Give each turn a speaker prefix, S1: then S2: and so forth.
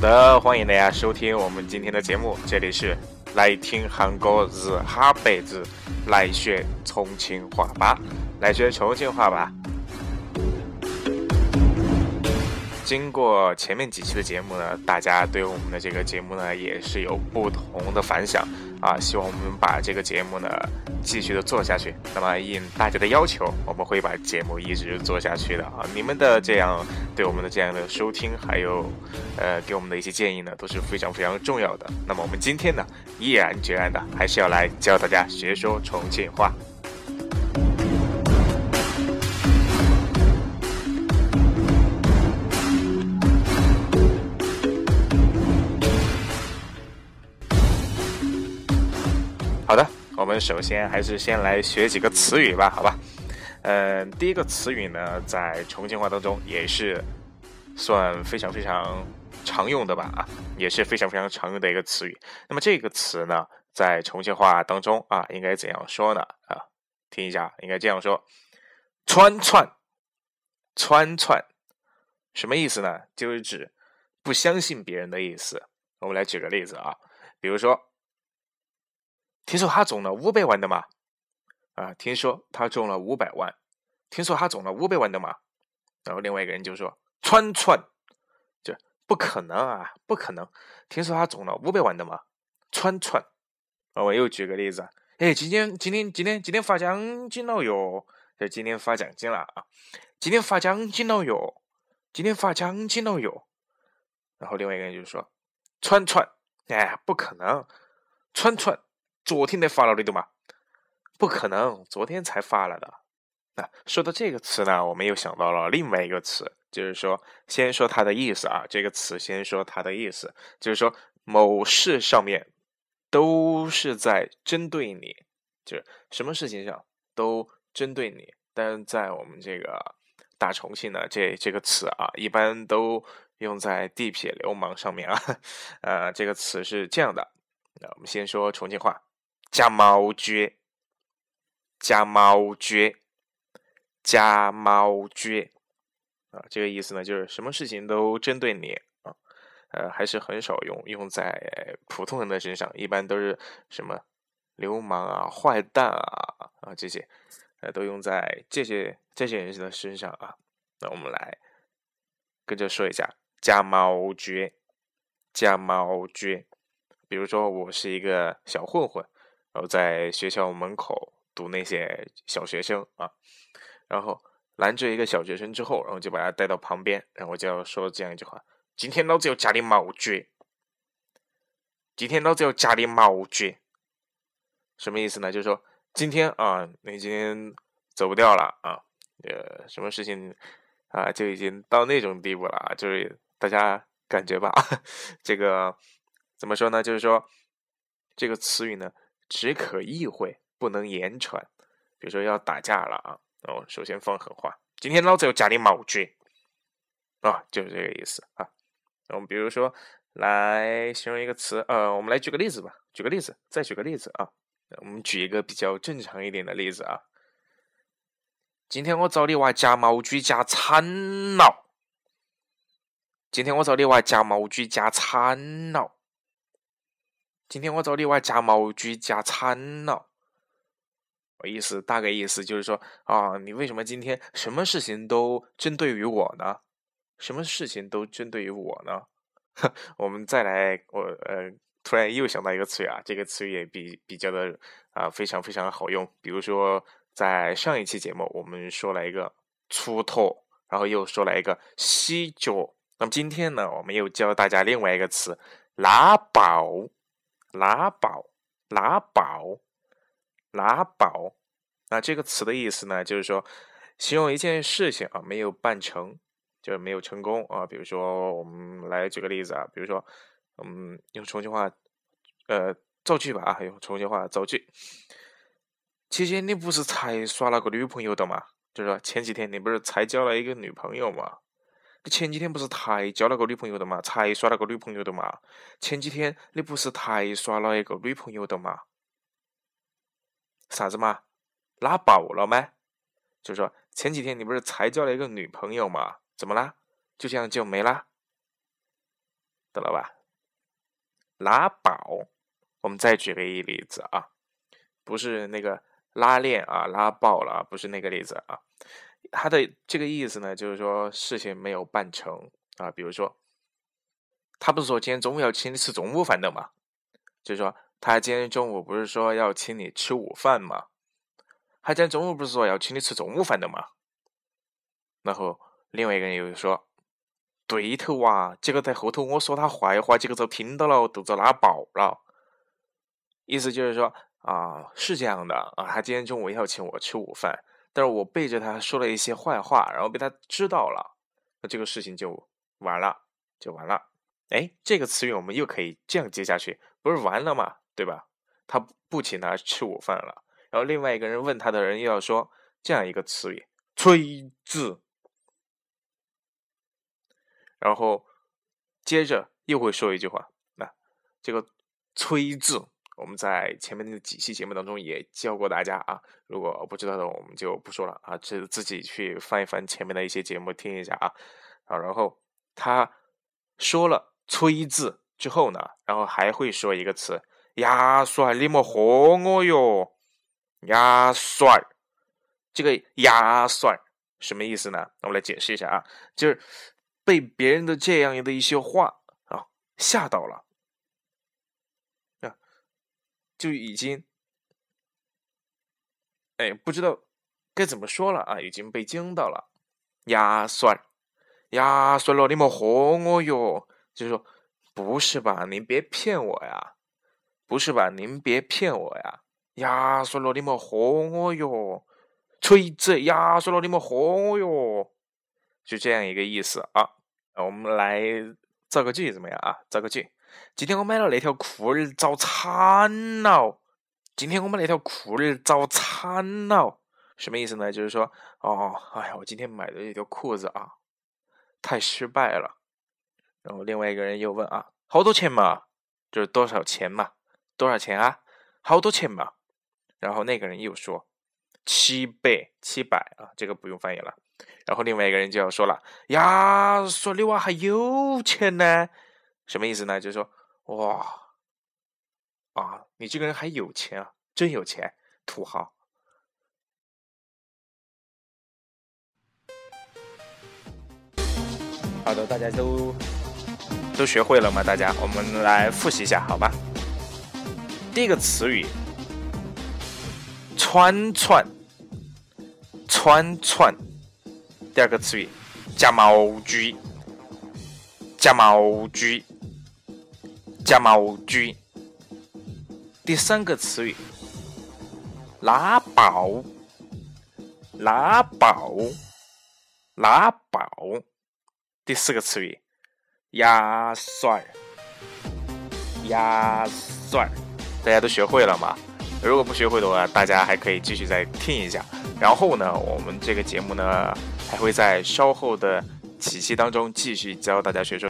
S1: 的，欢迎大家收听我们今天的节目，这里是来听韩国日哈辈子，来学重庆话吧，来学重庆话吧。经过前面几期的节目呢，大家对我们的这个节目呢也是有不同的反响啊，希望我们把这个节目呢继续的做下去。那么应大家的要求，我们会把节目一直做下去的啊。你们的这样对我们的这样的收听，还有呃给我们的一些建议呢，都是非常非常重要的。那么我们今天呢，毅然决然的还是要来教大家学说重庆话。我们首先还是先来学几个词语吧，好吧？嗯，第一个词语呢，在重庆话当中也是算非常非常常用的吧，啊，也是非常非常常用的一个词语。那么这个词呢，在重庆话当中啊，应该怎样说呢？啊，听一下，应该这样说：串串，串串，什么意思呢？就是指不相信别人的意思。我们来举个例子啊，比如说。听说他中了五百万的嘛？啊，听说他中了五百万。听说他中了五百万的嘛？然后另外一个人就说：“串串，就不可能啊，不可能。听说他中了五百万的嘛？串串。”啊我又举个例子，哎，今天今天今天今天发奖金了哟！就今天发奖金了啊！今天发奖金了哟！今天发奖金了哟！然后另外一个人就说：“串串，哎，不可能，串串。”昨天才发了的嘛？不可能，昨天才发了的。那说到这个词呢，我们又想到了另外一个词，就是说，先说它的意思啊。这个词先说它的意思，就是说某事上面都是在针对你，就是什么事情上都针对你。但在我们这个大重庆呢，这这个词啊，一般都用在地痞流氓上面啊。呃，这个词是这样的。那我们先说重庆话。加猫绝，加猫绝，加猫绝啊！这个意思呢，就是什么事情都针对你啊，呃，还是很少用用在普通人的身上，一般都是什么流氓啊、坏蛋啊啊这些，呃，都用在这些这些人的身上啊。那我们来跟着说一下加猫绝，加猫绝。比如说，我是一个小混混。然后在学校门口堵那些小学生啊，然后拦住一个小学生之后，然后就把他带到旁边，然后就要说这样一句话：“今天老子要加你毛绝！今天老子要加你毛绝！”什么意思呢？就是说今天啊，你今天走不掉了啊，呃，什么事情啊，就已经到那种地步了啊，就是大家感觉吧，这个怎么说呢？就是说这个词语呢。只可意会，不能言传。比如说要打架了啊，哦，首先放狠话，今天老子要加你毛绝啊，就是这个意思啊。我们比如说来形容一个词，呃，我们来举个例子吧，举个例子，再举个例子啊。我们举一个比较正常一点的例子啊。今天我找你娃夹毛狙加惨了。今天我找你娃夹毛狙加惨了。今天我找你玩夹毛狙夹惨了，我意思大概意思就是说啊，你为什么今天什么事情都针对于我呢？什么事情都针对于我呢？我们再来，我呃，突然又想到一个词语啊，这个词语也比比较的啊非常非常好用。比如说在上一期节目我们说了一个粗头，然后又说了一个洗脚，那么今天呢，我们又教大家另外一个词拉宝。拿宝，拿宝，拿宝。那这个词的意思呢，就是说形容一件事情啊没有办成，就是没有成功啊。比如说，我们来举个例子啊，比如说，嗯，用重庆话，呃，造句吧啊，用重庆话造句。琪琪，你不是才耍了个女朋友的吗？就是说前几天你不是才交了一个女朋友吗？你前几天不是才交了个女朋友的嘛？才耍了个女朋友的嘛？前几天你不是才耍了一个女朋友的嘛？啥子嘛？拉爆了吗？就是说前几天你不是才交了一个女朋友嘛？怎么啦？就这样就没啦？懂了吧？拉饱，我们再举个一例子啊，不是那个拉链啊拉爆了，不是那个例子啊。他的这个意思呢，就是说事情没有办成啊。比如说，他不是说今天中午要请你吃中午饭的嘛？就是说，他今天中午不是说要请你吃午饭嘛？他今天中午不是说要请你吃中午饭的嘛？然后另外一个人又说：“对头啊，结果在后头我说他坏话，结果遭听到了，肚子拉爆了。”意思就是说啊，是这样的啊，他今天中午要请我吃午饭。但是我背着他说了一些坏话，然后被他知道了，那这个事情就完了，就完了。哎，这个词语我们又可以这样接下去，不是完了吗？对吧？他不请他吃午饭了，然后另外一个人问他的人又要说这样一个词语“催字”，然后接着又会说一句话，那这个“催字”。我们在前面的几期节目当中也教过大家啊，如果不知道的我们就不说了啊，自自己去翻一翻前面的一些节目听一下啊。啊，然后他说了“催”字之后呢，然后还会说一个词“牙帅”，你莫喝我哟，“牙帅”，这个“牙帅”什么意思呢？那我们来解释一下啊，就是被别人的这样的一些话啊吓到了。就已经，哎，不知道该怎么说了啊！已经被惊到了，呀，算了，呀，算了，你莫喝我哟！就是说，不是吧？您别骗我呀！不是吧？您别骗我呀！呀，算了，你莫喝我哟！锤子，呀，算了，你莫喝我哟！就这样一个意思啊！我们来造个句怎么样啊？造个句。今天我买了那条裤儿，遭惨了。今天我买那条裤儿，遭惨了。什么意思呢？就是说，哦，哎呀，我今天买的这条裤子啊，太失败了。然后另外一个人又问啊，好多钱嘛？就是多少钱嘛？多少钱啊？好多钱嘛？然后那个人又说七百，七百啊，这个不用翻译了。然后另外一个人就要说了，呀，说你娃还有钱呢。什么意思呢？就是说，哇，啊，你这个人还有钱啊，真有钱，土豪。好的，大家都都学会了吗？大家，我们来复习一下，好吧？第一个词语，串串，串串。第二个词语，夹毛居，夹毛锯。加毛锯，第三个词语，拉宝，拉宝，拉宝。第四个词语，压蒜，压蒜。大家都学会了吗？如果不学会的话，大家还可以继续再听一下。然后呢，我们这个节目呢，还会在稍后的几期当中继续教大家学说。